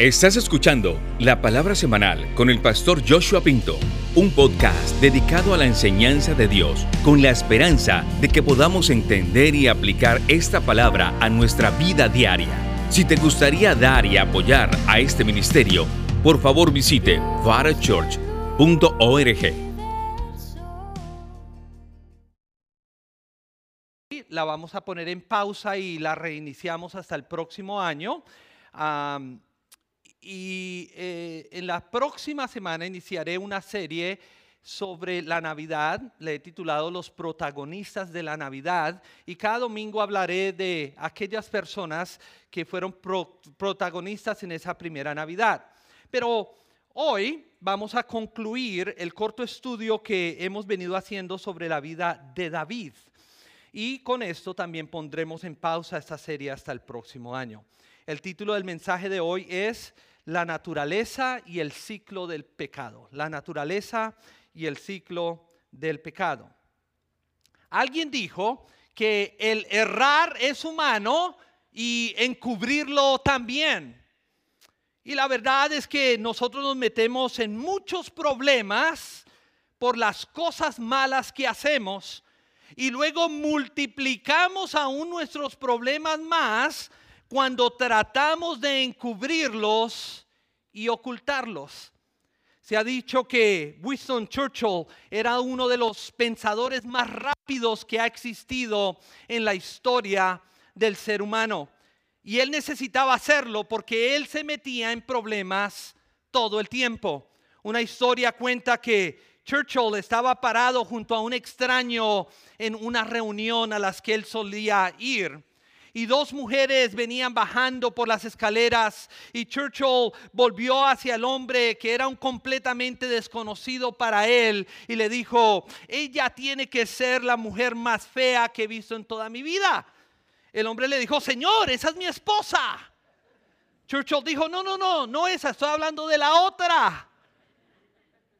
Estás escuchando la palabra semanal con el pastor Joshua Pinto, un podcast dedicado a la enseñanza de Dios con la esperanza de que podamos entender y aplicar esta palabra a nuestra vida diaria. Si te gustaría dar y apoyar a este ministerio, por favor visite varachurch.org. La vamos a poner en pausa y la reiniciamos hasta el próximo año. Y eh, en la próxima semana iniciaré una serie sobre la Navidad. Le he titulado Los protagonistas de la Navidad. Y cada domingo hablaré de aquellas personas que fueron pro- protagonistas en esa primera Navidad. Pero hoy vamos a concluir el corto estudio que hemos venido haciendo sobre la vida de David. Y con esto también pondremos en pausa esta serie hasta el próximo año. El título del mensaje de hoy es La naturaleza y el ciclo del pecado. La naturaleza y el ciclo del pecado. Alguien dijo que el errar es humano y encubrirlo también. Y la verdad es que nosotros nos metemos en muchos problemas por las cosas malas que hacemos y luego multiplicamos aún nuestros problemas más cuando tratamos de encubrirlos y ocultarlos. Se ha dicho que Winston Churchill era uno de los pensadores más rápidos que ha existido en la historia del ser humano. Y él necesitaba hacerlo porque él se metía en problemas todo el tiempo. Una historia cuenta que Churchill estaba parado junto a un extraño en una reunión a las que él solía ir. Y dos mujeres venían bajando por las escaleras y Churchill volvió hacia el hombre que era un completamente desconocido para él y le dijo, ella tiene que ser la mujer más fea que he visto en toda mi vida. El hombre le dijo, Señor, esa es mi esposa. Churchill dijo, no, no, no, no esa, estoy hablando de la otra.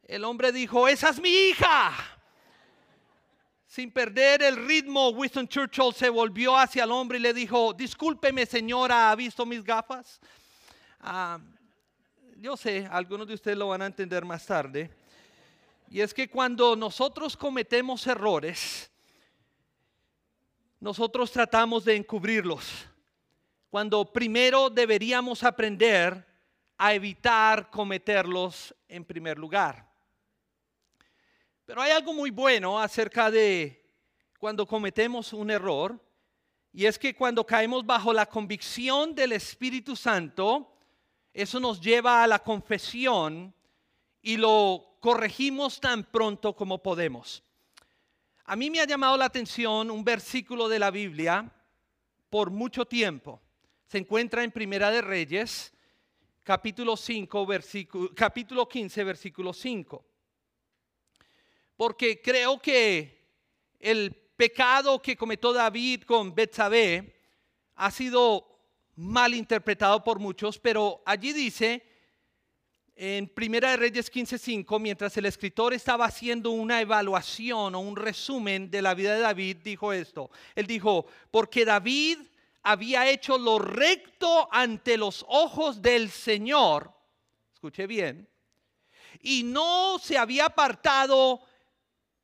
El hombre dijo, esa es mi hija. Sin perder el ritmo, Winston Churchill se volvió hacia el hombre y le dijo, discúlpeme señora, ¿ha visto mis gafas? Ah, yo sé, algunos de ustedes lo van a entender más tarde. Y es que cuando nosotros cometemos errores, nosotros tratamos de encubrirlos. Cuando primero deberíamos aprender a evitar cometerlos en primer lugar. Pero hay algo muy bueno acerca de cuando cometemos un error, y es que cuando caemos bajo la convicción del Espíritu Santo, eso nos lleva a la confesión y lo corregimos tan pronto como podemos. A mí me ha llamado la atención un versículo de la Biblia por mucho tiempo. Se encuentra en Primera de Reyes, capítulo 5, versículo, capítulo 15, versículo 5 porque creo que el pecado que cometió David con Betsabé ha sido mal interpretado por muchos, pero allí dice en Primera de Reyes 15:5, mientras el escritor estaba haciendo una evaluación o un resumen de la vida de David, dijo esto. Él dijo, porque David había hecho lo recto ante los ojos del Señor, escuche bien, y no se había apartado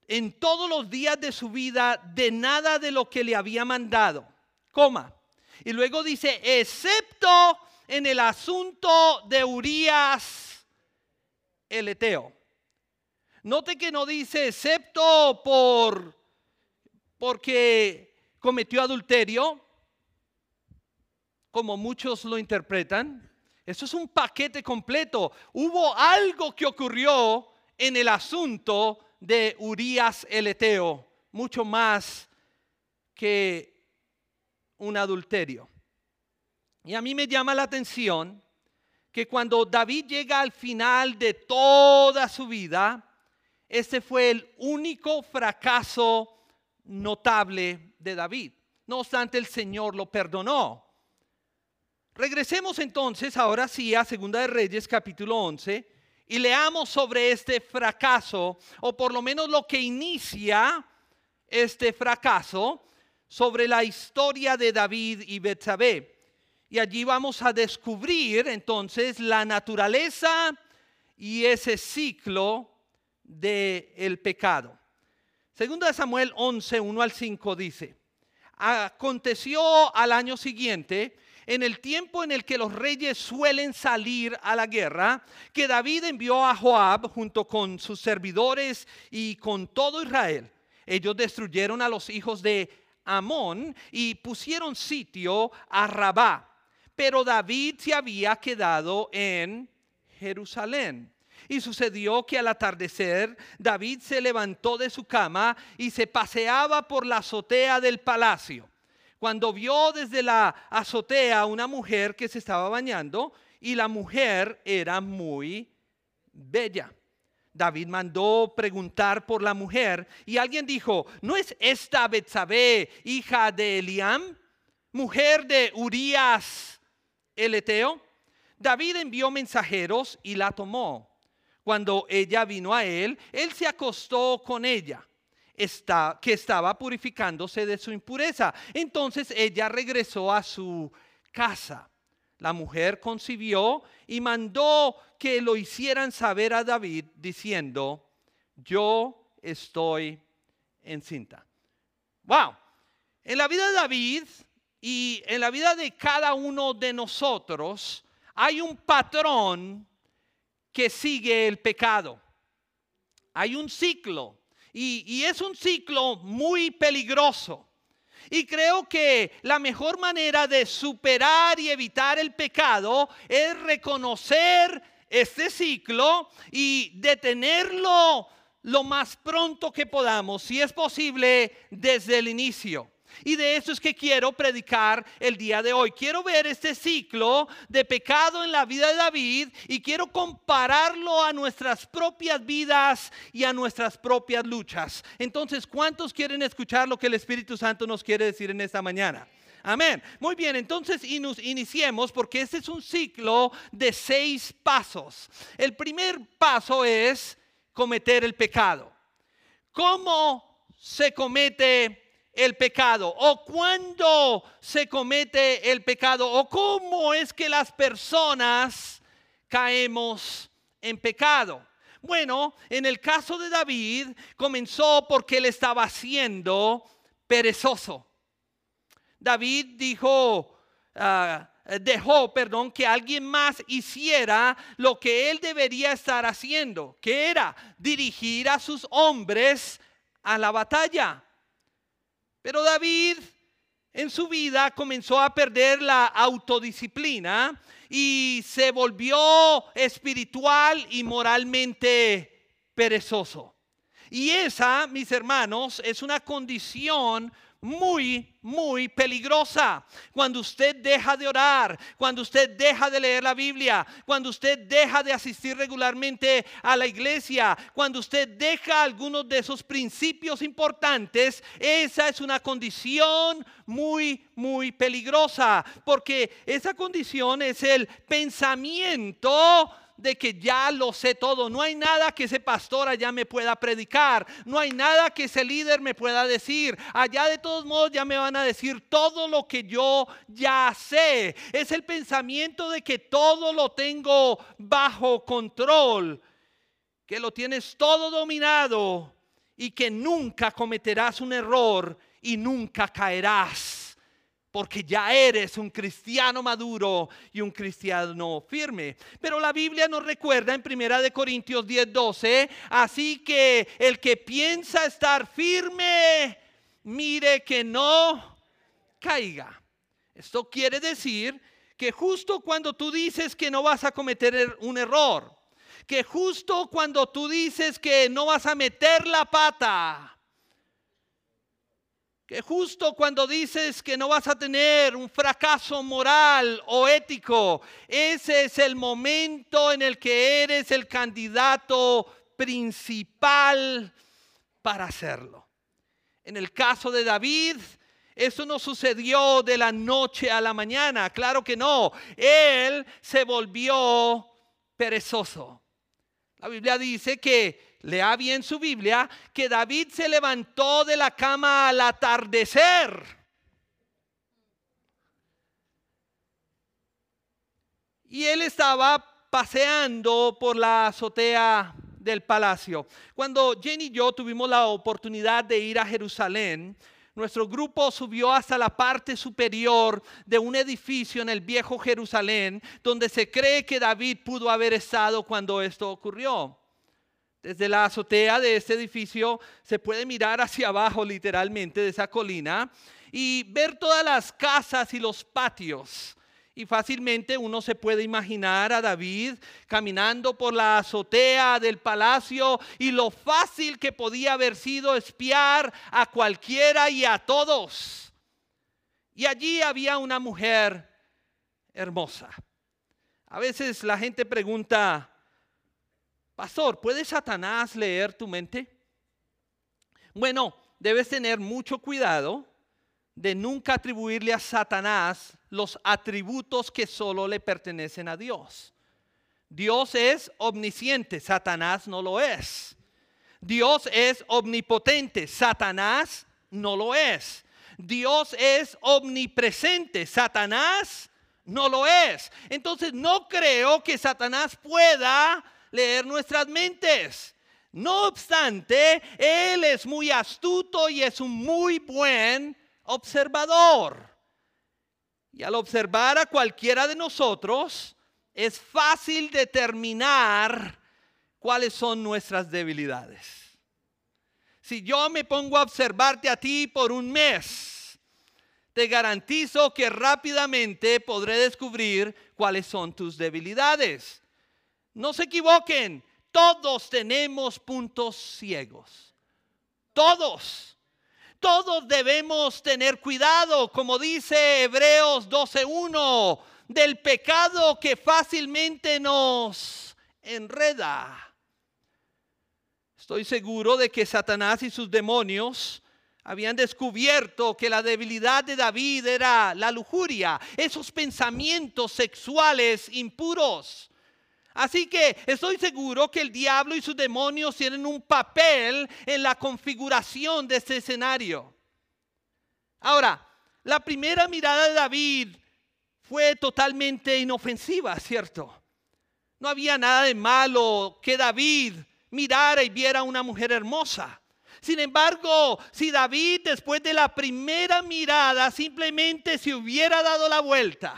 en todos los días de su vida de nada de lo que le había mandado. Y luego dice, excepto en el asunto de Urias el Eteo. Note que no dice excepto por porque cometió adulterio, como muchos lo interpretan. Eso es un paquete completo. Hubo algo que ocurrió en el asunto de Urias el Eteo, mucho más que un adulterio. Y a mí me llama la atención que cuando David llega al final de toda su vida, este fue el único fracaso notable de David. No obstante, el Señor lo perdonó. Regresemos entonces ahora sí a Segunda de Reyes capítulo 11 y leamos sobre este fracaso, o por lo menos lo que inicia este fracaso, sobre la historia de David y Betsabé. Y allí vamos a descubrir entonces la naturaleza y ese ciclo del el pecado. Segundo de Samuel 11, 1 al 5 dice, aconteció al año siguiente, en el tiempo en el que los reyes suelen salir a la guerra, que David envió a Joab junto con sus servidores y con todo Israel. Ellos destruyeron a los hijos de Amón y pusieron sitio a Rabá. Pero David se había quedado en Jerusalén. Y sucedió que al atardecer David se levantó de su cama y se paseaba por la azotea del palacio. Cuando vio desde la azotea una mujer que se estaba bañando y la mujer era muy bella. David mandó preguntar por la mujer y alguien dijo, ¿no es esta Betsabé, hija de Eliam, mujer de Urías el Eteo? David envió mensajeros y la tomó. Cuando ella vino a él, él se acostó con ella, está, que estaba purificándose de su impureza. Entonces ella regresó a su casa. La mujer concibió y mandó que lo hicieran saber a David diciendo, yo estoy encinta. Wow. En la vida de David y en la vida de cada uno de nosotros hay un patrón que sigue el pecado. Hay un ciclo y, es un ciclo muy peligroso. Y creo que la mejor manera de superar y evitar el pecado es reconocer este ciclo y detenerlo lo más pronto que podamos, si es posible, desde el inicio. Y de eso es que quiero predicar el día de hoy. Quiero ver este ciclo de pecado en la vida de David y quiero compararlo a nuestras propias vidas y a nuestras propias luchas. Entonces, ¿cuántos quieren escuchar lo que el Espíritu Santo nos quiere decir en esta mañana? Amén. Muy bien, entonces iniciemos porque este es un ciclo de seis pasos. El primer paso es cometer el pecado. ¿Cómo se comete el pecado o cuándo se comete el pecado o cómo es que las personas caemos en pecado. Bueno, en el caso de David comenzó porque él estaba siendo perezoso. David dijo, ah, dejó, perdón, que alguien más hiciera lo que él debería estar haciendo, que era dirigir a sus hombres a la batalla. Pero David en su vida comenzó a perder la autodisciplina y se volvió espiritual y moralmente perezoso. Y esa, mis hermanos, es una condición muy, muy peligrosa. Cuando usted deja de orar, cuando usted deja de leer la Biblia, cuando usted deja de asistir regularmente a la iglesia, cuando usted deja algunos de esos principios importantes, esa es una condición muy, muy peligrosa, porque esa condición es el pensamiento de que ya lo sé todo. No hay nada que ese pastor allá me pueda predicar. No hay nada que ese líder me pueda decir. Allá de todos modos ya me van a decir todo lo que yo ya sé. Es el pensamiento de que todo lo tengo bajo control. Que lo tienes todo dominado y que nunca cometerás un error y nunca caerás porque ya eres un cristiano maduro y un cristiano firme. Pero la Biblia nos recuerda en Primera de Corintios 10:12, así que el que piensa estar firme, mire que no caiga. Esto quiere decir que justo cuando tú dices que no vas a cometer er, un error, que justo cuando tú dices que no vas a meter la pata, que justo cuando dices que no vas a tener un fracaso moral o ético, ese es el momento en el que eres el candidato principal para hacerlo. En el caso de David, eso no sucedió de la noche a la mañana, claro que no. Él se volvió perezoso. La Biblia dice que lea bien su Biblia, que David se levantó de la cama al atardecer. y él estaba paseando por la azotea del palacio. Cuando Jenny y yo tuvimos la oportunidad de ir a Jerusalén, nuestro grupo subió hasta la parte superior de un edificio en el viejo Jerusalén, donde se cree que David pudo haber estado cuando esto ocurrió. Desde la azotea de este edificio se puede mirar hacia abajo literalmente de esa colina y ver todas las casas y los patios. Y fácilmente uno se puede imaginar a David caminando por la azotea del palacio y lo fácil que podía haber sido espiar a cualquiera y a todos. Y allí había una mujer hermosa. A veces la gente pregunta, Pastor, ¿puede Satanás leer tu mente? Bueno, debes tener mucho cuidado de nunca atribuirle a Satanás los atributos que solo le pertenecen a Dios. Dios es omnisciente, Satanás no lo es. Dios es omnipotente, Satanás no lo es. Dios es omnipresente, Satanás no lo es. Entonces no creo que Satanás pueda leer nuestras mentes. No obstante, Él es muy astuto y es un muy buen observador. Y al observar a cualquiera de nosotros, es fácil determinar cuáles son nuestras debilidades. Si yo me pongo a observarte a ti por un mes, te garantizo que rápidamente podré descubrir cuáles son tus debilidades. No se equivoquen, todos tenemos puntos ciegos. Todos. Todos debemos tener cuidado, como dice Hebreos 12.1, del pecado que fácilmente nos enreda. Estoy seguro de que Satanás y sus demonios habían descubierto que la debilidad de David era la lujuria, esos pensamientos sexuales impuros. Así que estoy seguro que el diablo y sus demonios tienen un papel en la configuración de este escenario. Ahora, la primera mirada de David fue totalmente inofensiva, ¿cierto? No había nada de malo que David mirara y viera a una mujer hermosa. Sin embargo, si David después de la primera mirada simplemente se hubiera dado la vuelta,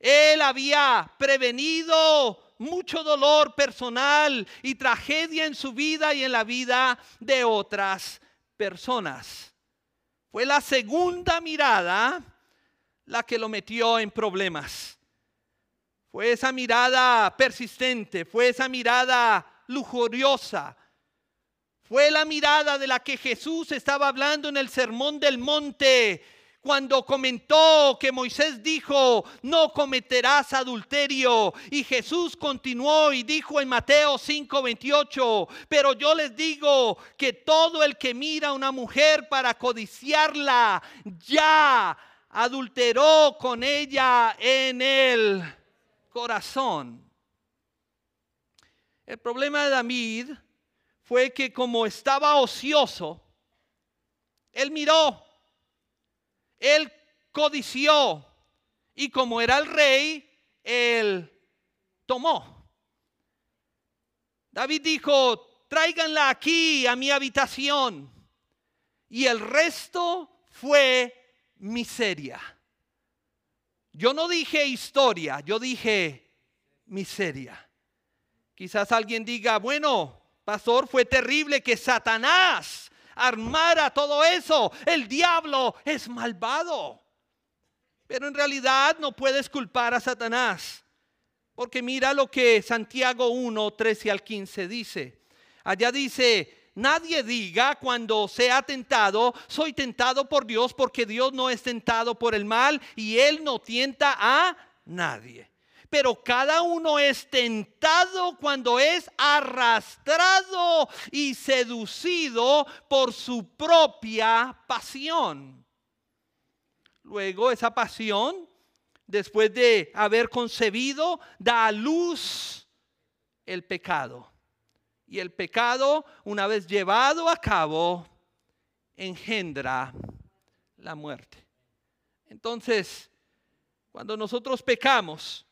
él había prevenido mucho dolor personal y tragedia en su vida y en la vida de otras personas. Fue la segunda mirada la que lo metió en problemas. Fue esa mirada persistente, fue esa mirada lujuriosa, fue la mirada de la que Jesús estaba hablando en el Sermón del Monte cuando comentó que Moisés dijo, no cometerás adulterio. Y Jesús continuó y dijo en Mateo 5:28, pero yo les digo que todo el que mira a una mujer para codiciarla, ya adulteró con ella en el corazón. El problema de David fue que como estaba ocioso, él miró él codició y como era el rey, él tomó. David dijo, tráiganla aquí a mi habitación. Y el resto fue miseria. Yo no dije historia, yo dije miseria. Quizás alguien diga, bueno, pastor, fue terrible que Satanás armara todo eso. El diablo es malvado. Pero en realidad no puedes culpar a Satanás. Porque mira lo que Santiago 1, 13 al 15 dice. Allá dice, nadie diga cuando sea tentado, soy tentado por Dios, porque Dios no es tentado por el mal y Él no tienta a nadie pero cada uno es tentado cuando es arrastrado y seducido por su propia pasión. Luego esa pasión, después de haber concebido, da a luz el pecado. Y el pecado, una vez llevado a cabo, engendra la muerte. Entonces, cuando nosotros pecamos,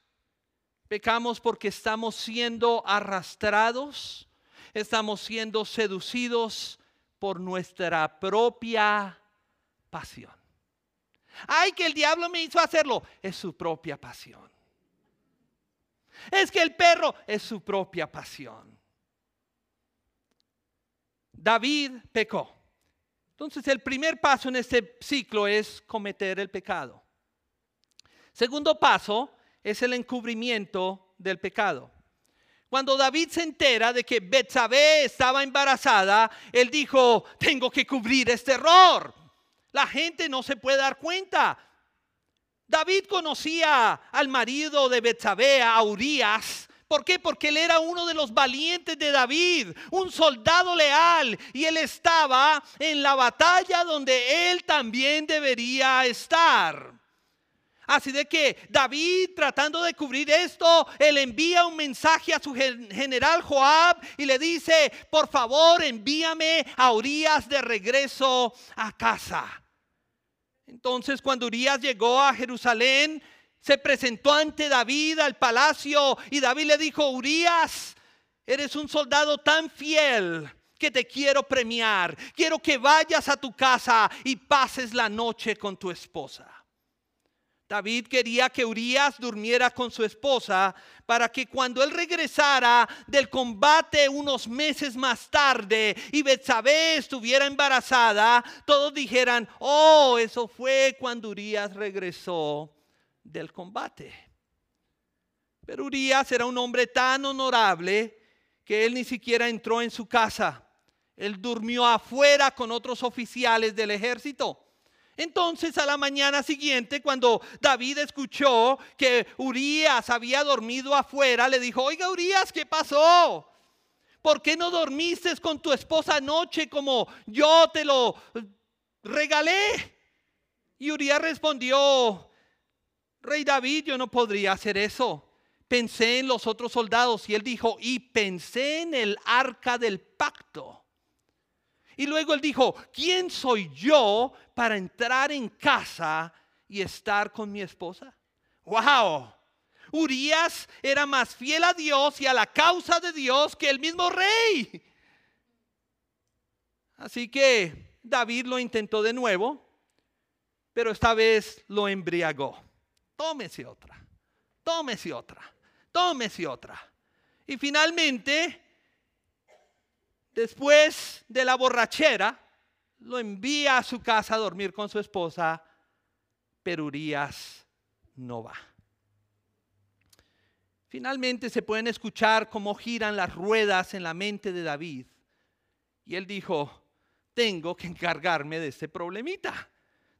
Pecamos porque estamos siendo arrastrados, estamos siendo seducidos por nuestra propia pasión. Ay, que el diablo me hizo hacerlo. Es su propia pasión. Es que el perro es su propia pasión. David pecó. Entonces el primer paso en este ciclo es cometer el pecado. Segundo paso es el encubrimiento del pecado. Cuando David se entera de que Betsabé estaba embarazada, él dijo, tengo que cubrir este error. La gente no se puede dar cuenta. David conocía al marido de Betsabé, a Urias. ¿Por qué? Porque él era uno de los valientes de David, un soldado leal, y él estaba en la batalla donde él también debería estar. Así de que David, tratando de cubrir esto, él envía un mensaje a su general Joab y le dice, por favor, envíame a Urias de regreso a casa. Entonces cuando Urias llegó a Jerusalén, se presentó ante David al palacio y David le dijo, Urias, eres un soldado tan fiel que te quiero premiar. Quiero que vayas a tu casa y pases la noche con tu esposa. David quería que Urias durmiera con su esposa para que cuando él regresara del combate unos meses más tarde y Betsabé estuviera embarazada, todos dijeran, "Oh, eso fue cuando Urias regresó del combate." Pero Urias era un hombre tan honorable que él ni siquiera entró en su casa. Él durmió afuera con otros oficiales del ejército. Entonces a la mañana siguiente, cuando David escuchó que Urias había dormido afuera, le dijo, oiga Urias, ¿qué pasó? ¿Por qué no dormiste con tu esposa anoche como yo te lo regalé? Y Urias respondió, Rey David, yo no podría hacer eso. Pensé en los otros soldados y él dijo, y pensé en el arca del pacto y luego él dijo, ¿quién soy yo para entrar en casa y estar con mi esposa? ¡Wow! Urias era más fiel a Dios y a la causa de Dios que el mismo rey. Así que David lo intentó de nuevo, pero esta vez lo embriagó. Tómese otra, tómese otra, tómese otra. Y finalmente Después de la borrachera, lo envía a su casa a dormir con su esposa, pero Urias no va. Finalmente se pueden escuchar cómo giran las ruedas en la mente de David. Y él dijo, tengo que encargarme de este problemita.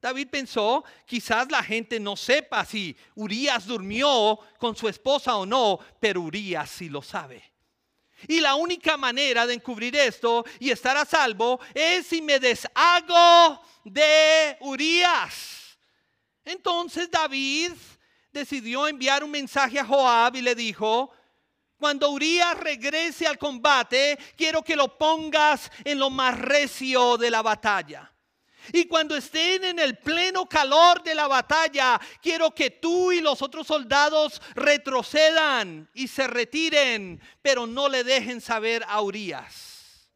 David pensó, quizás la gente no sepa si Urias durmió con su esposa o no, pero Urias sí lo sabe. Y la única manera de encubrir esto y estar a salvo es si me deshago de Urias. Entonces David decidió enviar un mensaje a Joab y le dijo, cuando Urias regrese al combate, quiero que lo pongas en lo más recio de la batalla. Y cuando estén en el pleno calor de la batalla, quiero que tú y los otros soldados retrocedan y se retiren, pero no le dejen saber a Urias.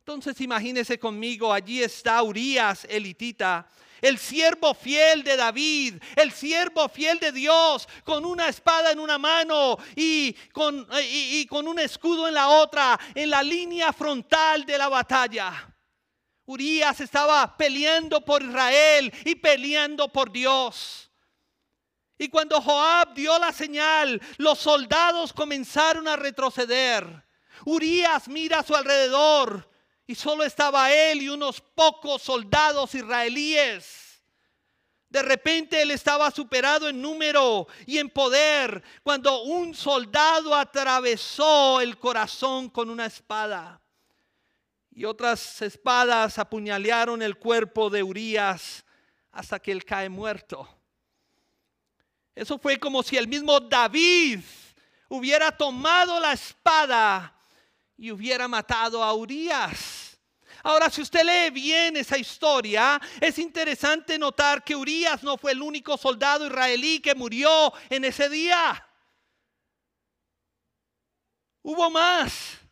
Entonces imagínese conmigo, allí está Urias elitita, el siervo fiel de David, el siervo fiel de Dios, con una espada en una mano y con, y con un escudo en la otra, en la línea frontal de la batalla. Urias estaba peleando por Israel y peleando por Dios. Y cuando Joab dio la señal, los soldados comenzaron a retroceder. Urias mira a su alrededor y solo estaba él y unos pocos soldados israelíes. De repente él estaba superado en número y en poder cuando un soldado atravesó el corazón con una espada y otras espadas apuñalearon el cuerpo de Urias hasta que él cae muerto. Eso fue como si el mismo David hubiera tomado la espada y hubiera matado a Urias. Ahora, si usted lee bien esa historia, es interesante notar que Urias no fue el único soldado israelí que murió en ese día. Hubo más.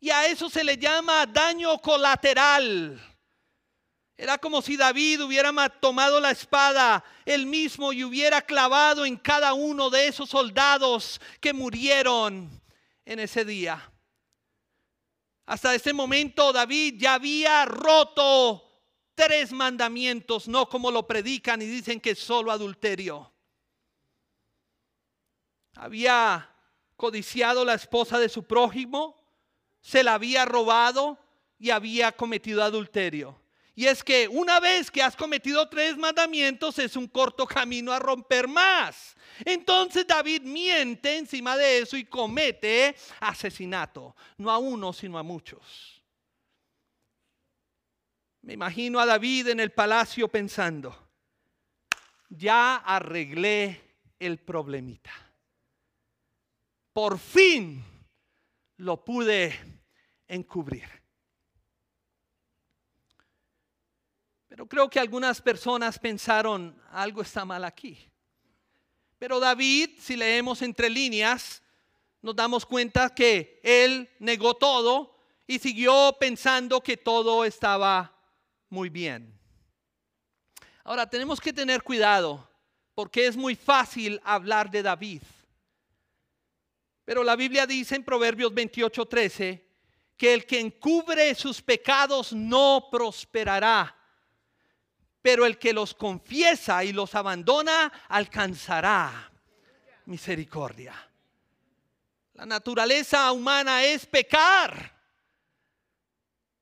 Y a eso se le llama daño colateral. Era como si David hubiera tomado la espada él mismo y hubiera clavado en cada uno de esos soldados que murieron en ese día. Hasta ese momento David ya había roto tres mandamientos, no como lo predican y dicen que es solo adulterio. Había codiciado la esposa de su prójimo, se la había robado y había cometido adulterio. Y es que una vez que has cometido tres mandamientos es un corto camino a romper más. Entonces David miente encima de eso y comete asesinato, no a uno, sino a muchos. Me imagino a David en el palacio pensando, ya arreglé el problemita. Por fin lo pude encubrir. Pero creo que algunas personas pensaron, algo está mal aquí. Pero David, si leemos entre líneas, nos damos cuenta que él negó todo y siguió pensando que todo estaba muy bien. Ahora, tenemos que tener cuidado porque es muy fácil hablar de David. Pero la Biblia dice en Proverbios 28:13 que el que encubre sus pecados no prosperará pero el que los confiesa y los abandona alcanzará misericordia. La naturaleza humana es pecar.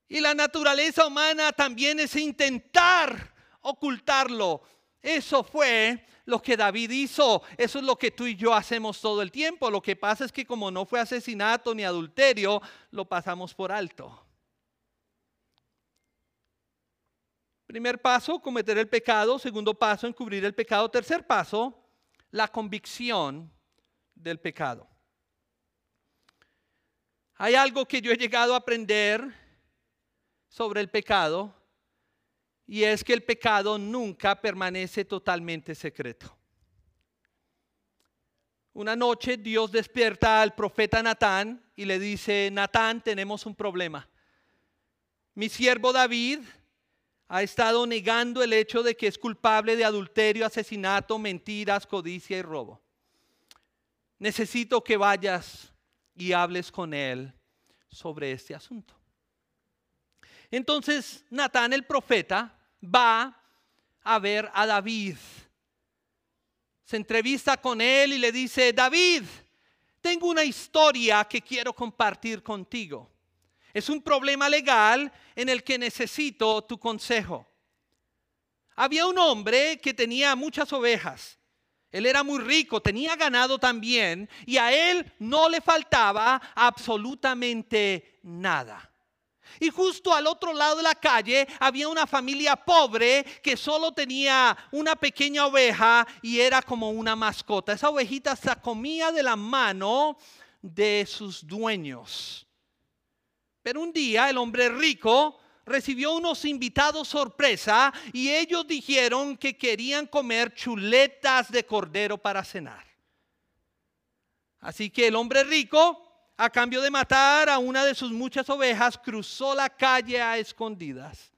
Y la naturaleza humana también es intentar ocultarlo. Eso fue lo que David hizo. Eso es lo que tú y yo hacemos todo el tiempo. Lo que pasa es que como no fue asesinato ni adulterio, lo pasamos por alto. Primer paso, cometer el pecado. Segundo paso, encubrir el pecado. Tercer paso, la convicción del pecado. Hay algo que yo he llegado a aprender sobre el pecado y es que el pecado nunca permanece totalmente secreto. Una noche Dios despierta al profeta Natán y le dice, Natán, tenemos un problema. Mi siervo David ha estado negando el hecho de que es culpable de adulterio, asesinato, mentiras, codicia y robo. Necesito que vayas y hables con él sobre este asunto. Entonces Natán el profeta va a ver a David. Se entrevista con él y le dice, David, tengo una historia que quiero compartir contigo. Es un problema legal en el que necesito tu consejo. Había un hombre que tenía muchas ovejas. Él era muy rico, tenía ganado también y a él no le faltaba absolutamente nada. Y justo al otro lado de la calle había una familia pobre que solo tenía una pequeña oveja y era como una mascota. Esa ovejita se comía de la mano de sus dueños. Pero un día el hombre rico recibió unos invitados sorpresa y ellos dijeron que querían comer chuletas de cordero para cenar. Así que el hombre rico, a cambio de matar a una de sus muchas ovejas, cruzó la calle a escondidas.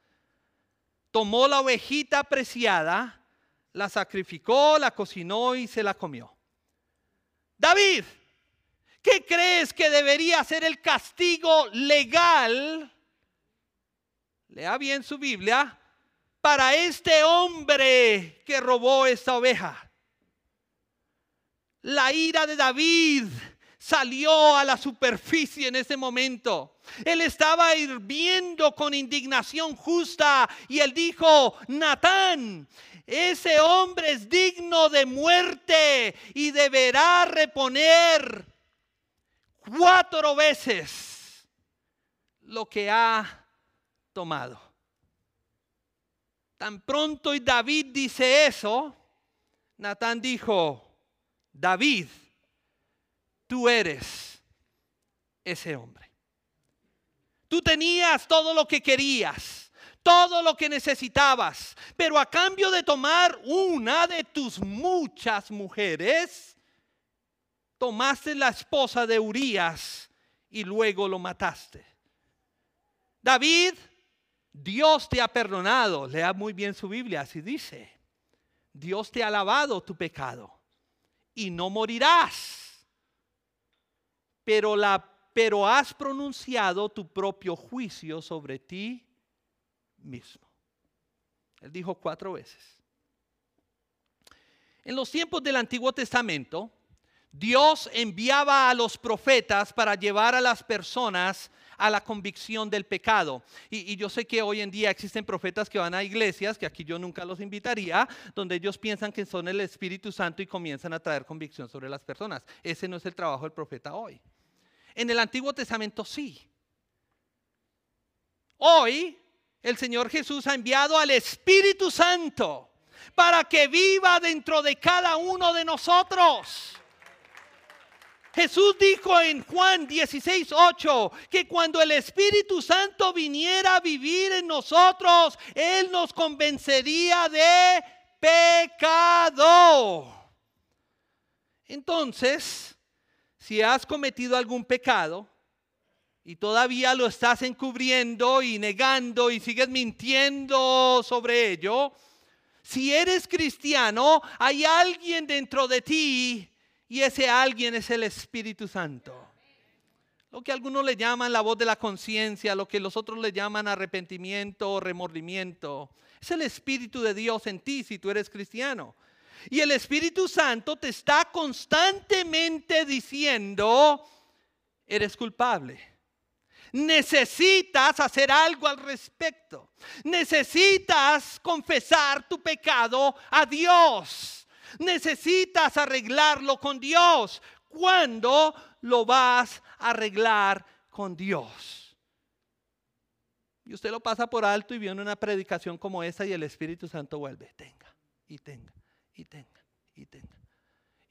Tomó la ovejita preciada, la sacrificó, la cocinó y se la comió. David, ¿Qué crees que debería ser el castigo legal? Lea bien su Biblia. Para este hombre que robó esta oveja. La ira de David salió a la superficie en ese momento. Él estaba hirviendo con indignación justa y él dijo, Natán, ese hombre es digno de muerte y deberá reponer cuatro veces lo que ha tomado. Tan pronto y David dice eso, Natán dijo, David, tú eres ese hombre. Tú tenías todo lo que querías, todo lo que necesitabas, pero a cambio de tomar una de tus muchas mujeres, tomaste la esposa de Urias y luego lo mataste. David, Dios te ha perdonado. Lea muy bien su Biblia, así dice. Dios te ha lavado tu pecado y no morirás. Pero, la, pero has pronunciado tu propio juicio sobre ti mismo. Él dijo cuatro veces. En los tiempos del Antiguo Testamento, Dios enviaba a los profetas para llevar a las personas a la convicción del pecado. Y, yo sé que hoy en día existen profetas que van a iglesias, que aquí yo nunca los invitaría, donde ellos piensan que son el Espíritu Santo y comienzan a traer convicción sobre las personas. Ese no es el trabajo del profeta hoy. En el Antiguo Testamento sí. Hoy el Señor Jesús ha enviado al Espíritu Santo para que viva dentro de cada uno de nosotros. Jesús dijo en Juan 16, 8 que cuando el Espíritu Santo viniera a vivir en nosotros, Él nos convencería de pecado. Entonces, si has cometido algún pecado y todavía lo estás encubriendo y negando y sigues mintiendo sobre ello, si eres cristiano, hay alguien dentro de ti y ese alguien es el Espíritu Santo. Lo que algunos le llaman la voz de la conciencia, lo que los otros le llaman arrepentimiento o remordimiento. Es el Espíritu de Dios en ti si tú eres cristiano. Y el Espíritu Santo te está constantemente diciendo, eres culpable. Necesitas hacer algo al respecto. Necesitas confesar tu pecado a Dios. Necesitas arreglarlo con Dios. ¿Cuándo lo vas a arreglar con Dios? Y usted lo pasa por alto y viene una predicación como esa y el Espíritu Santo vuelve. Tenga, y tenga, y tenga, y tenga.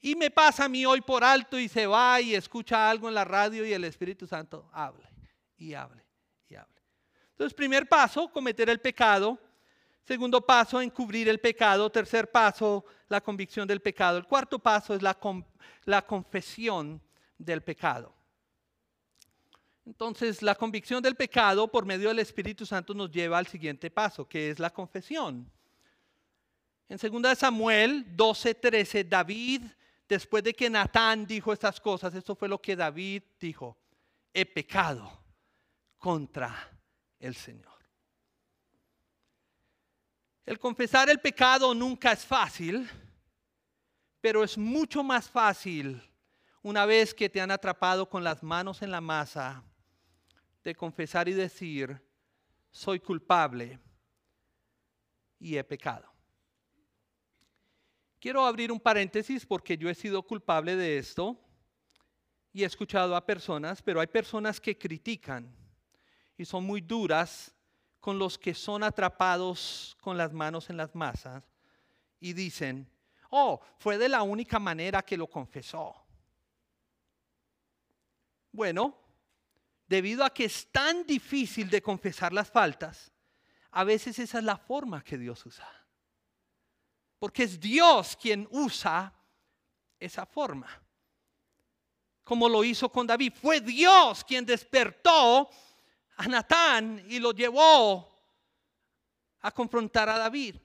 Y me pasa a mí hoy por alto y se va y escucha algo en la radio y el Espíritu Santo habla y hable y hable. Entonces, primer paso, cometer el pecado. Segundo paso, encubrir el pecado. Tercer paso, la convicción del pecado. El cuarto paso es la, confesión del pecado. Entonces, la convicción del pecado por medio del Espíritu Santo nos lleva al siguiente paso, que es la confesión. En 2 Samuel 12:13, David, después de que Natán dijo estas cosas, esto fue lo que David dijo, he pecado contra el Señor. El confesar el pecado nunca es fácil, pero es mucho más fácil una vez que te han atrapado con las manos en la masa de confesar y decir, soy culpable y he pecado. Quiero abrir un paréntesis porque yo he sido culpable de esto y he escuchado a personas, pero hay personas que critican y son muy duras con los que son atrapados con las manos en las masas y dicen, oh, fue de la única manera que lo confesó. Bueno, debido a que es tan difícil de confesar las faltas, a veces esa es la forma que Dios usa. Porque es Dios quien usa esa forma. Como lo hizo con David. Fue Dios quien despertó y lo llevó a confrontar a David.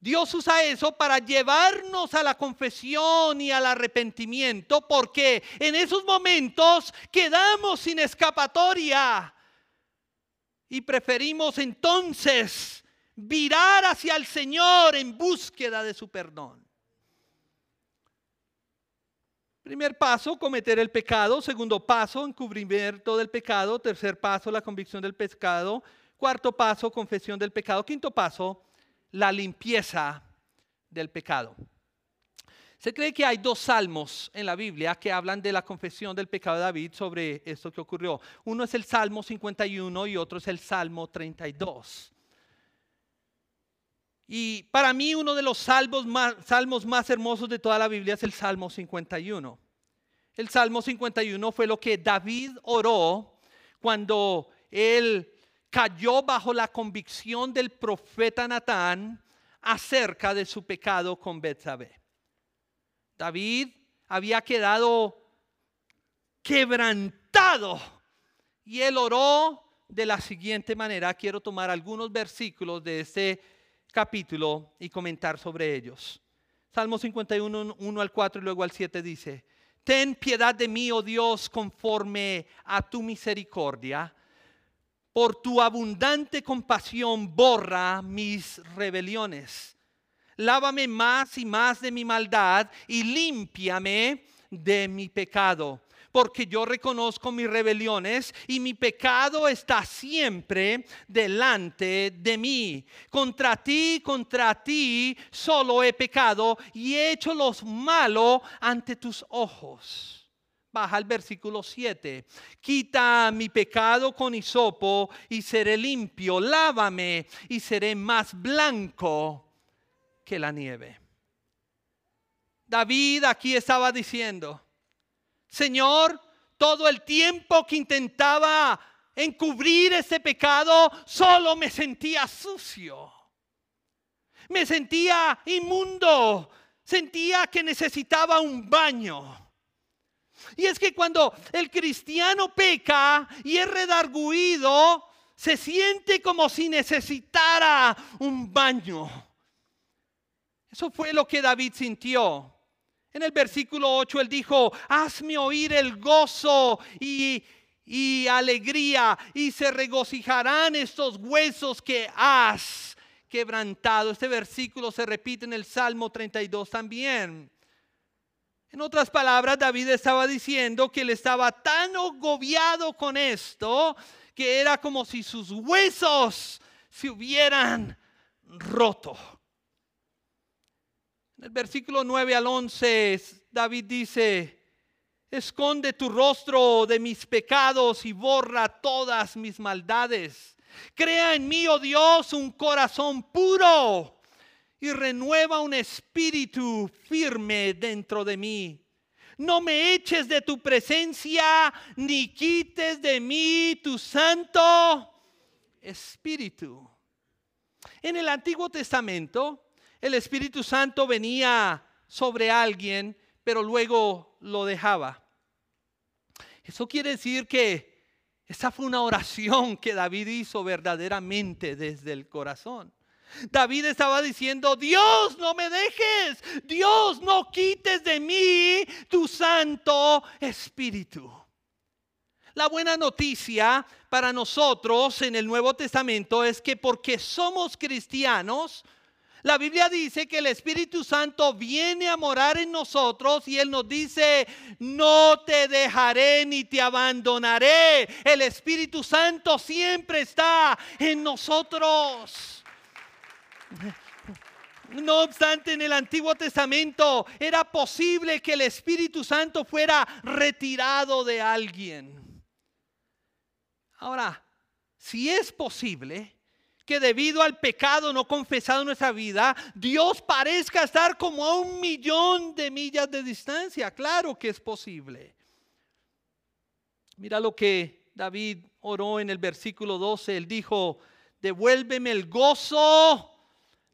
Dios usa eso para llevarnos a la confesión y al arrepentimiento, porque en esos momentos quedamos sin escapatoria y preferimos entonces virar hacia el Señor en búsqueda de su perdón. Primer paso, cometer el pecado. Segundo paso, encubrimiento del pecado. Tercer paso, la convicción del pecado. Cuarto paso, confesión del pecado. Quinto paso, la limpieza del pecado. Se cree que hay dos salmos en la Biblia que hablan de la confesión del pecado de David sobre esto que ocurrió. Uno es el Salmo 51 y otro es el Salmo 32. Y para mí uno de los salmos más, salmos más hermosos de toda la Biblia es el Salmo 51. El Salmo 51 fue lo que David oró cuando él cayó bajo la convicción del profeta Natán acerca de su pecado con Betsabé. David había quedado quebrantado. Y él oró de la siguiente manera. Quiero tomar algunos versículos de este capítulo y comentar sobre ellos. Salmo 51, 1 al 4 y luego al 7 dice, Ten piedad de mí, oh Dios, conforme a tu misericordia. Por tu abundante compasión borra mis rebeliones. Lávame más y más de mi maldad y límpiame de mi pecado porque yo reconozco mis rebeliones y mi pecado está siempre delante de mí. Contra ti, contra ti solo he pecado y he hecho los malos ante tus ojos. Baja al versículo 7. Quita mi pecado con hisopo y seré limpio. Lávame y seré más blanco que la nieve. David aquí estaba diciendo, Señor, todo el tiempo que intentaba encubrir ese pecado, solo me sentía sucio. Me sentía inmundo. Sentía que necesitaba un baño. Y es que cuando el cristiano peca y es redarguido, se siente como si necesitara un baño. Eso fue lo que David sintió. En el versículo 8 él dijo, hazme oír el gozo y, alegría y se regocijarán estos huesos que has quebrantado. Este versículo se repite en el Salmo 32 también. En otras palabras, David estaba diciendo que él estaba tan agobiado con esto que era como si sus huesos se hubieran roto el versículo 9 al 11, David dice, esconde tu rostro de mis pecados y borra todas mis maldades. Crea en mí, oh Dios, un corazón puro y renueva un espíritu firme dentro de mí. No me eches de tu presencia, ni quites de mí tu santo espíritu. En el Antiguo Testamento, el Espíritu Santo venía sobre alguien, pero luego lo dejaba. Eso quiere decir que esa fue una oración que David hizo verdaderamente desde el corazón. David estaba diciendo, Dios, no me dejes, Dios, no quites de mí tu Santo Espíritu. La buena noticia para nosotros en el Nuevo Testamento es que porque somos cristianos, la Biblia dice que el Espíritu Santo viene a morar en nosotros y Él nos dice, no te dejaré ni te abandonaré. El Espíritu Santo siempre está en nosotros. No obstante, en el Antiguo Testamento era posible que el Espíritu Santo fuera retirado de alguien. Ahora, si es posible, debido al pecado no confesado en nuestra vida, Dios parezca estar como a un millón de millas de distancia. Claro que es posible. Mira lo que David oró en el versículo 12. Él dijo, devuélveme el gozo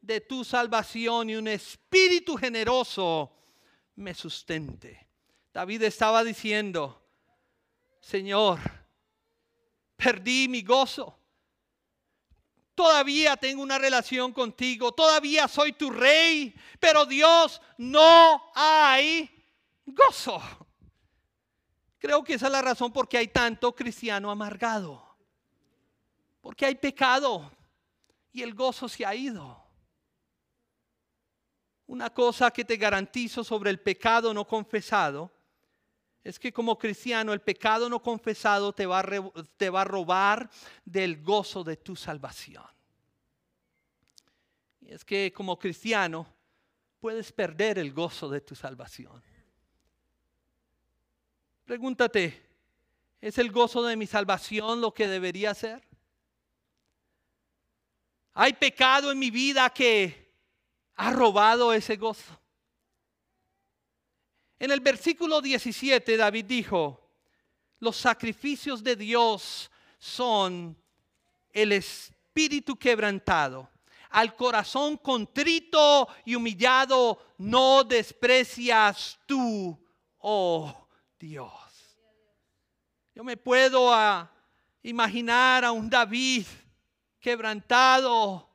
de tu salvación y un espíritu generoso me sustente. David estaba diciendo, Señor, perdí mi gozo todavía tengo una relación contigo, todavía soy tu rey, pero Dios no hay gozo. Creo que esa es la razón por qué hay tanto cristiano amargado, porque hay pecado y el gozo se ha ido. Una cosa que te garantizo sobre el pecado no confesado es que como cristiano el pecado no confesado te va, a te va a robar del gozo de tu salvación. Y es que como cristiano puedes perder el gozo de tu salvación. Pregúntate, ¿es el gozo de mi salvación lo que debería ser? ¿Hay pecado en mi vida que ha robado ese gozo? En el versículo 17 David dijo, los sacrificios de Dios son el espíritu quebrantado. Al corazón contrito y humillado no desprecias tú, oh Dios. Yo me puedo a imaginar a un David quebrantado,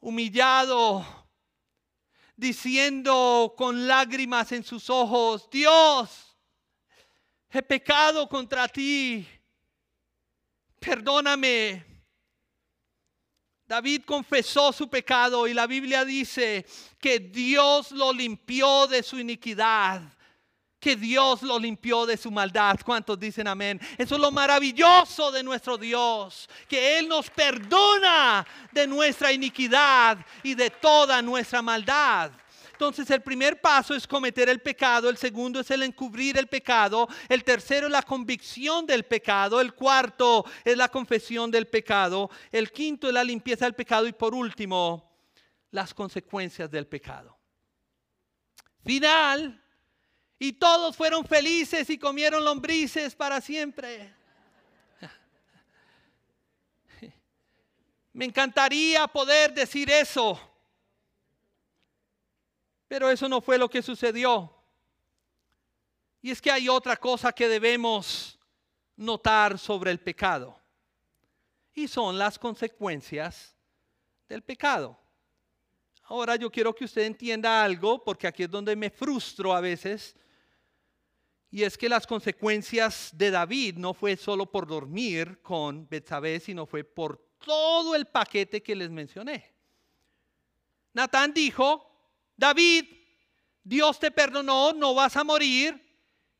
humillado, diciendo con lágrimas en sus ojos, Dios, he pecado contra ti, perdóname. David confesó su pecado y la Biblia dice que Dios lo limpió de su iniquidad que Dios lo limpió de su maldad. ¿Cuántos dicen amén? Eso es lo maravilloso de nuestro Dios, que Él nos perdona de nuestra iniquidad y de toda nuestra maldad. Entonces el primer paso es cometer el pecado, el segundo es el encubrir el pecado, el tercero es la convicción del pecado, el cuarto es la confesión del pecado, el quinto es la limpieza del pecado y por último las consecuencias del pecado. Final, y todos fueron felices y comieron lombrices para siempre. Me encantaría poder decir eso, pero eso no fue lo que sucedió. Y es que hay otra cosa que debemos notar sobre el pecado, y son las consecuencias del pecado. Ahora yo quiero que usted entienda algo, porque aquí es donde me frustro a veces y es que las consecuencias de David no fue solo por dormir con Betsabé, sino fue por todo el paquete que les mencioné. Natán dijo, David, Dios te perdonó, no vas a morir,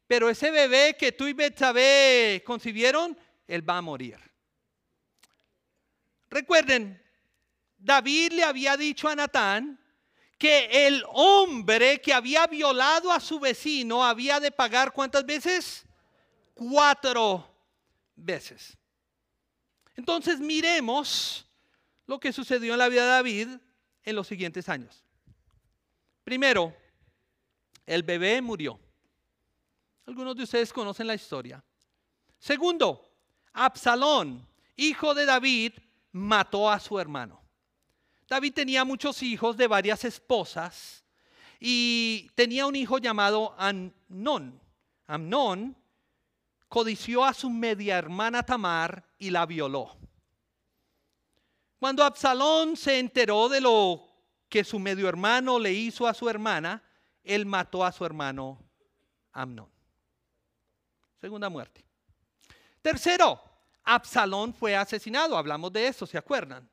pero ese bebé que tú y Betsabé concibieron, él va a morir. Recuerden, David le había dicho a Natán que el hombre que había violado a su vecino había de pagar cuántas veces? Cuatro veces. Entonces miremos lo que sucedió en la vida de David en los siguientes años. Primero, el bebé murió. Algunos de ustedes conocen la historia. Segundo, Absalón, hijo de David, mató a su hermano. David tenía muchos hijos de varias esposas y tenía un hijo llamado Amnón. Amnón codició a su media hermana Tamar y la violó. Cuando Absalón se enteró de lo que su medio hermano le hizo a su hermana, él mató a su hermano Amnón. Segunda muerte. Tercero, Absalón fue asesinado. Hablamos de eso, ¿se acuerdan?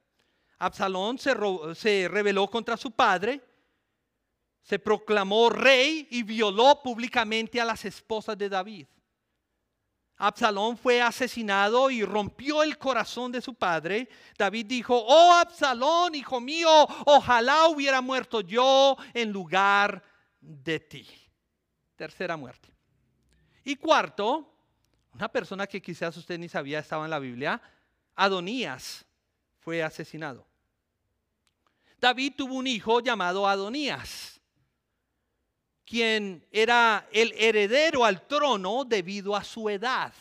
Absalón se, rebeló contra su padre, se proclamó rey y violó públicamente a las esposas de David. Absalón fue asesinado y rompió el corazón de su padre. David dijo, oh Absalón, hijo mío, ojalá hubiera muerto yo en lugar de ti. Tercera muerte. Y cuarto, una persona que quizás usted ni sabía estaba en la Biblia, Adonías fue asesinado. David tuvo un hijo llamado Adonías, quien era el heredero al trono debido a su edad.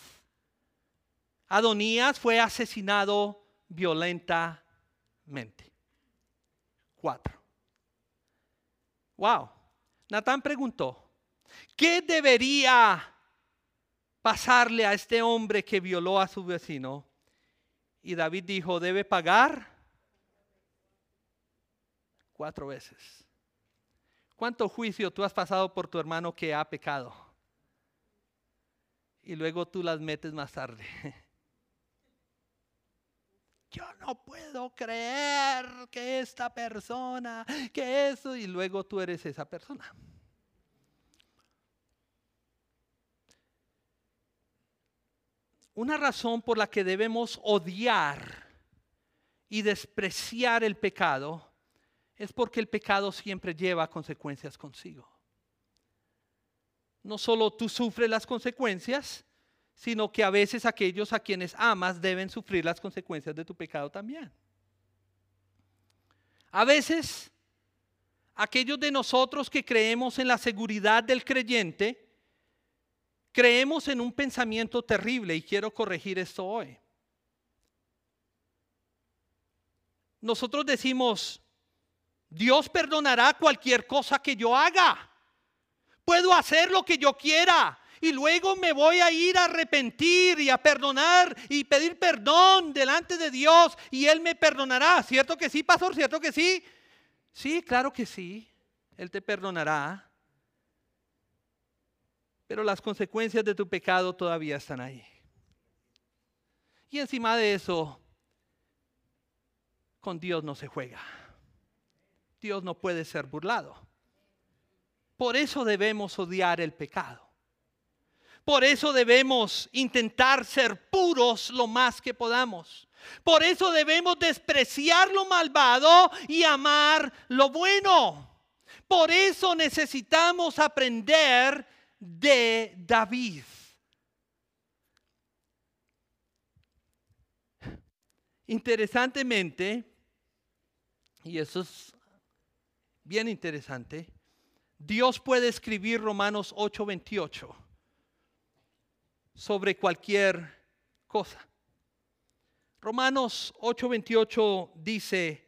Adonías fue asesinado violentamente. Cuatro. Wow. Natán preguntó, ¿qué debería pasarle a este hombre que violó a su vecino? Y David dijo, debe pagar cuatro veces. ¿Cuánto juicio tú has pasado por tu hermano que ha pecado? Y luego tú las metes más tarde. Yo no puedo creer que esta persona, que eso, y luego tú eres esa persona. una razón por la que debemos odiar y despreciar el pecado es porque el pecado siempre lleva consecuencias consigo. No solo tú sufres las consecuencias, sino que a veces aquellos a quienes amas deben sufrir las consecuencias de tu pecado también. A veces, aquellos de nosotros que creemos en la seguridad del creyente, Creemos en un pensamiento terrible y quiero corregir esto hoy. Nosotros decimos, Dios perdonará cualquier cosa que yo haga. Puedo hacer lo que yo quiera y luego me voy a ir a arrepentir y a perdonar y pedir perdón delante de Dios y Él me perdonará. ¿Cierto que sí, pastor? ¿Cierto que sí? Sí, claro que sí. Él te perdonará. Pero las consecuencias de tu pecado todavía están ahí. Y encima de eso, con Dios no se juega. Dios no puede ser burlado. Por eso debemos odiar el pecado. Por eso debemos intentar ser puros lo más que podamos. Por eso debemos despreciar lo malvado y amar lo bueno. Por eso necesitamos aprender de David. Interesantemente, y eso es bien interesante, Dios puede escribir Romanos 8:28 sobre cualquier cosa. Romanos 8:28 dice,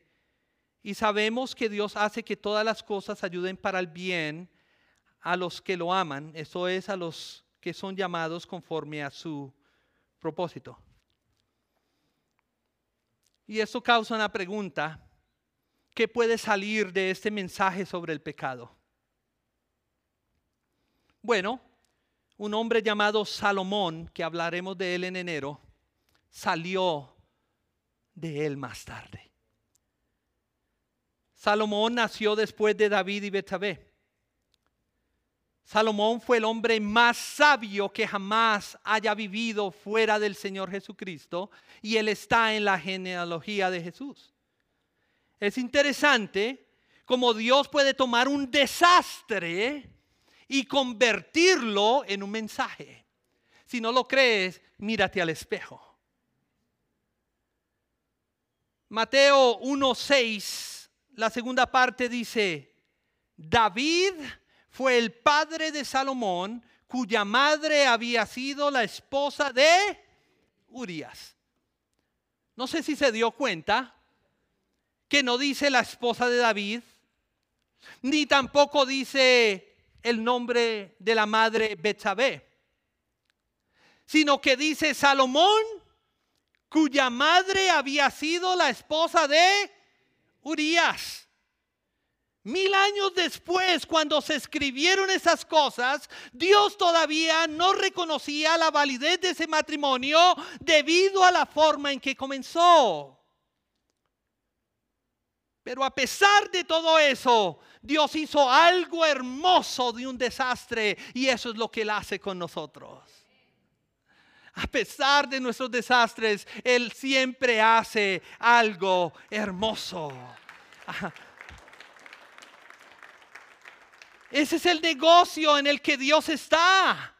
y sabemos que Dios hace que todas las cosas ayuden para el bien a los que lo aman, eso es a los que son llamados conforme a su propósito. Y eso causa una pregunta, ¿qué puede salir de este mensaje sobre el pecado? Bueno, un hombre llamado Salomón, que hablaremos de él en enero, salió de él más tarde. Salomón nació después de David y Betsabé. Salomón fue el hombre más sabio que jamás haya vivido fuera del Señor Jesucristo y él está en la genealogía de Jesús. Es interesante cómo Dios puede tomar un desastre y convertirlo en un mensaje. Si no lo crees, mírate al espejo. Mateo 1.6, la segunda parte dice, David fue el padre de Salomón, cuya madre había sido la esposa de Urias. No sé si se dio cuenta que no dice la esposa de David, ni tampoco dice el nombre de la madre Betsabé, sino que dice Salomón, cuya madre había sido la esposa de Urias. Mil años después, cuando se escribieron esas cosas, Dios todavía no reconocía la validez de ese matrimonio debido a la forma en que comenzó. Pero a pesar de todo eso, Dios hizo algo hermoso de un desastre y eso es lo que Él hace con nosotros. A pesar de nuestros desastres, Él siempre hace algo hermoso. Ese es el negocio en el que Dios está.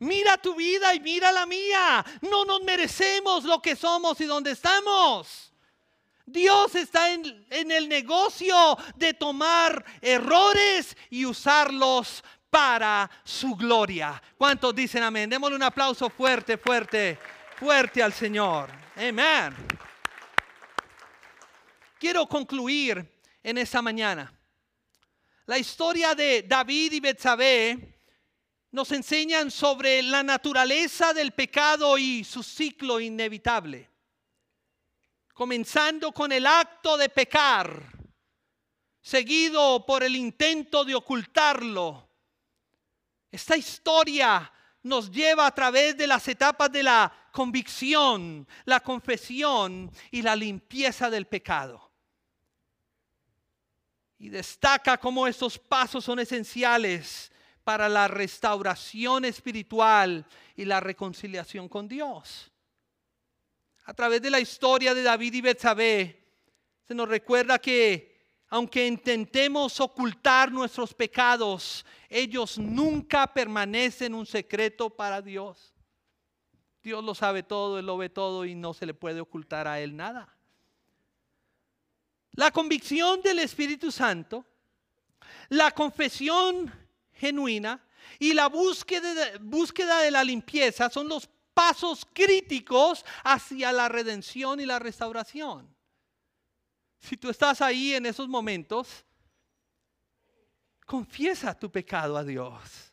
Mira tu vida y mira la mía. No nos merecemos lo que somos y donde estamos. Dios está en, el negocio de tomar errores y usarlos para su gloria. ¿Cuántos dicen amén? Démosle un aplauso fuerte, fuerte, fuerte al Señor. Amén. Quiero concluir en esta mañana la historia de David y Betsabé nos enseñan sobre la naturaleza del pecado y su ciclo inevitable. Comenzando con el acto de pecar, seguido por el intento de ocultarlo. Esta historia nos lleva a través de las etapas de la convicción, la confesión y la limpieza del pecado y destaca cómo estos pasos son esenciales para la restauración espiritual y la reconciliación con Dios. A través de la historia de David y Betsabé se nos recuerda que aunque intentemos ocultar nuestros pecados, ellos nunca permanecen un secreto para Dios. Dios lo sabe todo, Él lo ve todo y no se le puede ocultar a Él nada. La convicción del Espíritu Santo, la confesión genuina y la búsqueda búsqueda de la limpieza son los pasos críticos hacia la redención y la restauración. Si tú estás ahí en esos momentos, confiesa tu pecado a Dios.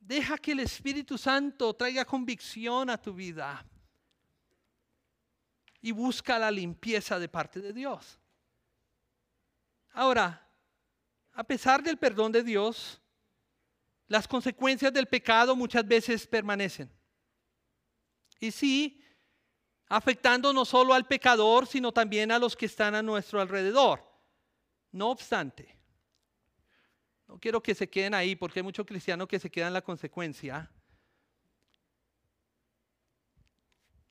Deja que el Espíritu Santo traiga convicción a tu vida y busca la limpieza de parte de Dios. Ahora, a pesar del perdón de Dios, las consecuencias del pecado muchas veces permanecen. Y sí, afectando no solo al pecador, sino también a los que están a nuestro alrededor. No obstante, no quiero que se queden ahí porque hay muchos cristianos que se quedan en la consecuencia.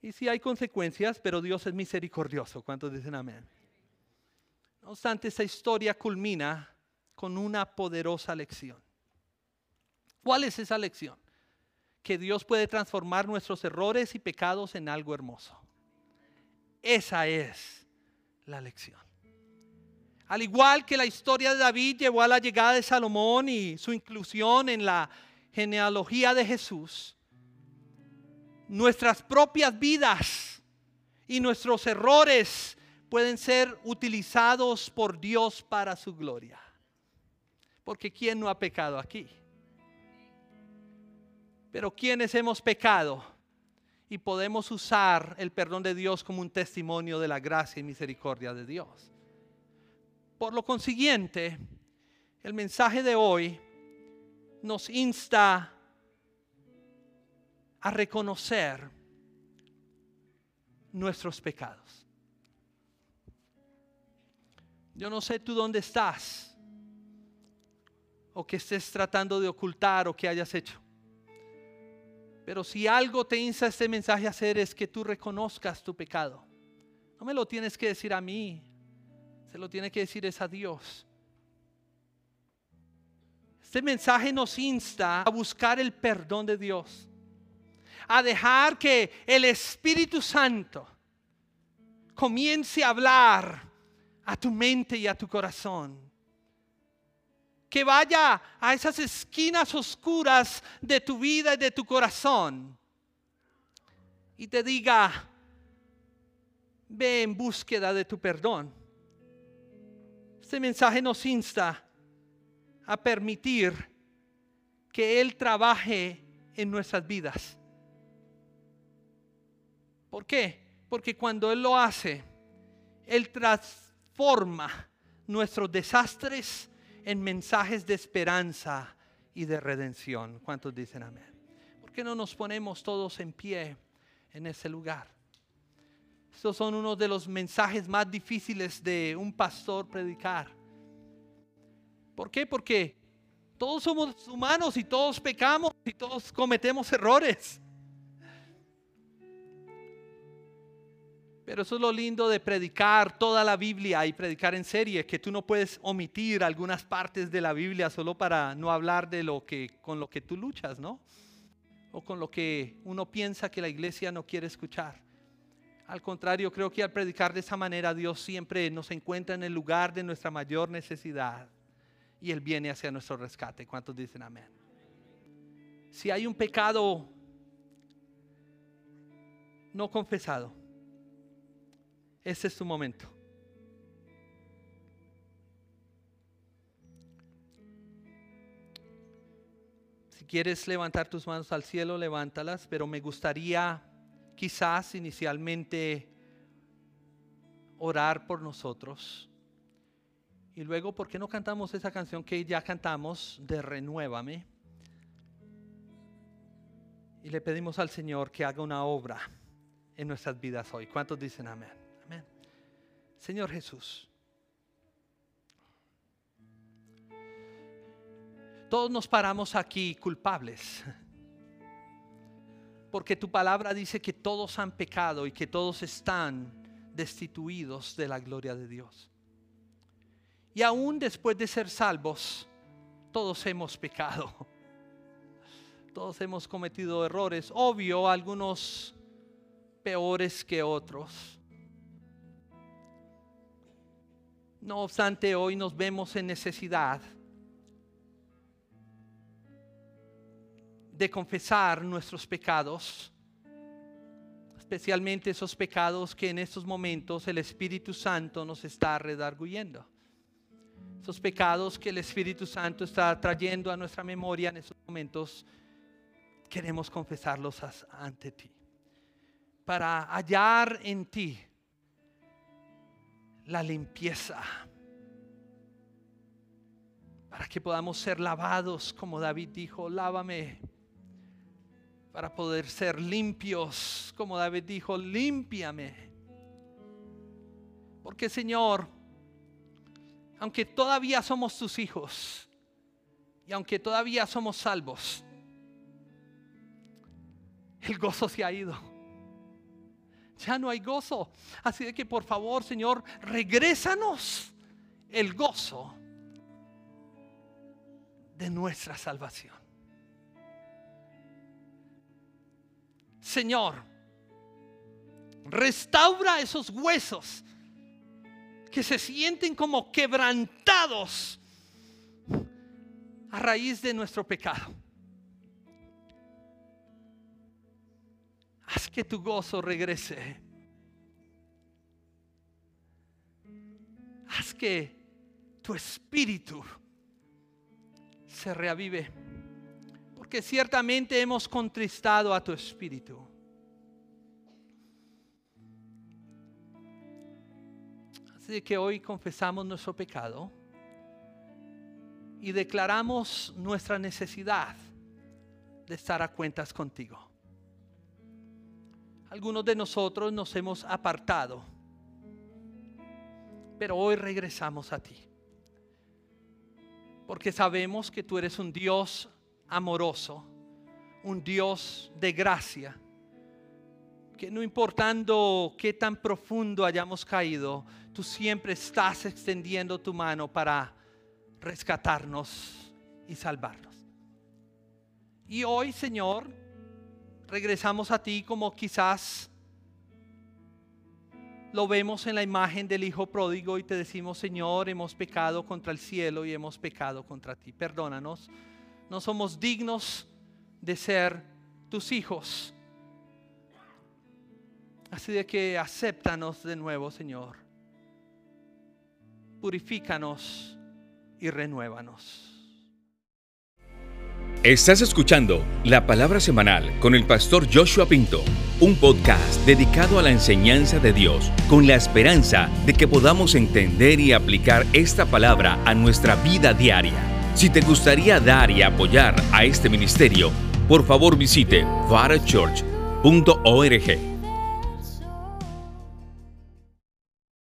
Y sí hay consecuencias, pero Dios es misericordioso. ¿Cuántos dicen amén? No obstante, esta historia culmina con una poderosa lección. ¿Cuál es esa lección? Que Dios puede transformar nuestros errores y pecados en algo hermoso. Esa es la lección. Al igual que la historia de David llevó a la llegada de Salomón y su inclusión en la genealogía de Jesús, nuestras propias vidas y nuestros errores pueden ser utilizados por Dios para su gloria. Porque ¿quién no ha pecado aquí? Pero ¿quiénes hemos pecado? Y podemos usar el perdón de Dios como un testimonio de la gracia y misericordia de Dios. Por lo consiguiente, el mensaje de hoy nos insta a reconocer nuestros pecados. Yo no sé tú dónde estás o que estés tratando de ocultar o que hayas hecho. Pero si algo te insta este mensaje a hacer es que tú reconozcas tu pecado. No me lo tienes que decir a mí, se lo tiene que decir es a Dios. Este mensaje nos insta a buscar el perdón de Dios, a dejar que el Espíritu Santo comience a hablar a tu mente y a tu corazón. Que vaya a esas esquinas oscuras de tu vida y de tu corazón y te diga, ve en búsqueda de tu perdón este mensaje nos insta a permitir que Él trabaje en nuestras vidas. ¿Por qué? Porque cuando Él lo hace, Él transforma nuestros desastres en mensajes de esperanza y de redención. ¿Cuántos dicen amén? ¿Por qué no nos ponemos todos en pie en ese lugar? Estos son uno de los mensajes más difíciles de un pastor predicar. ¿Por qué? Porque todos somos humanos y todos pecamos y todos cometemos errores. Pero eso es lo lindo de predicar toda la Biblia y predicar en serie, que tú no puedes omitir algunas partes de la Biblia solo para no hablar de lo que con lo que tú luchas, ¿no? O con lo que uno piensa que la iglesia no quiere escuchar. Al contrario, creo que al predicar de esa manera Dios siempre nos encuentra en el lugar de nuestra mayor necesidad y Él viene hacia nuestro rescate. ¿Cuántos dicen amén? Si hay un pecado no confesado, ese es tu momento. Si quieres levantar tus manos al cielo, levántalas, pero me gustaría quizás inicialmente orar por nosotros. Y luego, ¿por qué no cantamos esa canción que ya cantamos de Renuévame? Y le pedimos al Señor que haga una obra en nuestras vidas hoy. ¿Cuántos dicen amén? Señor Jesús. Todos nos paramos aquí culpables porque tu palabra dice que todos han pecado y que todos están destituidos de la gloria de Dios. Y aún después de ser salvos, todos hemos pecado. Todos hemos cometido errores, obvio, algunos peores que otros. No obstante, hoy nos vemos en necesidad de confesar nuestros pecados, especialmente esos pecados que en estos momentos el Espíritu Santo nos está redarguyendo. Esos pecados que el Espíritu Santo está trayendo a nuestra memoria en estos momentos queremos confesarlos ante ti. Para hallar en ti la limpieza. Para que podamos ser lavados, como David dijo, lávame. Para poder ser limpios, como David dijo, límpiame. Porque Señor, aunque todavía somos tus hijos y aunque todavía somos salvos, el gozo se ha ido. Ya no hay gozo. Así de que por favor, Señor, regrésanos el gozo de nuestra salvación. Señor, restaura esos huesos que se sienten como quebrantados a raíz de nuestro pecado. Haz que tu gozo regrese. Haz que tu espíritu se reavive. Porque ciertamente hemos contristado a tu espíritu. Así que hoy confesamos nuestro pecado y declaramos nuestra necesidad de estar a cuentas contigo. Algunos de nosotros nos hemos apartado, pero hoy regresamos a ti. Porque sabemos que tú eres un Dios amoroso, un Dios de gracia, que no importando qué tan profundo hayamos caído, tú siempre estás extendiendo tu mano para rescatarnos y salvarnos. Y hoy, Señor, regresamos a ti como quizás lo vemos en la imagen del Hijo pródigo y te decimos, Señor, hemos pecado contra el cielo y hemos pecado contra ti. Perdónanos, no somos dignos de ser tus hijos. Así de que acéptanos de nuevo, Señor purifícanos y renuévanos. Estás escuchando la palabra semanal con el pastor Joshua Pinto, un podcast dedicado a la enseñanza de Dios con la esperanza de que podamos entender y aplicar esta palabra a nuestra vida diaria. Si te gustaría dar y apoyar a este ministerio, por favor visite varachurch.org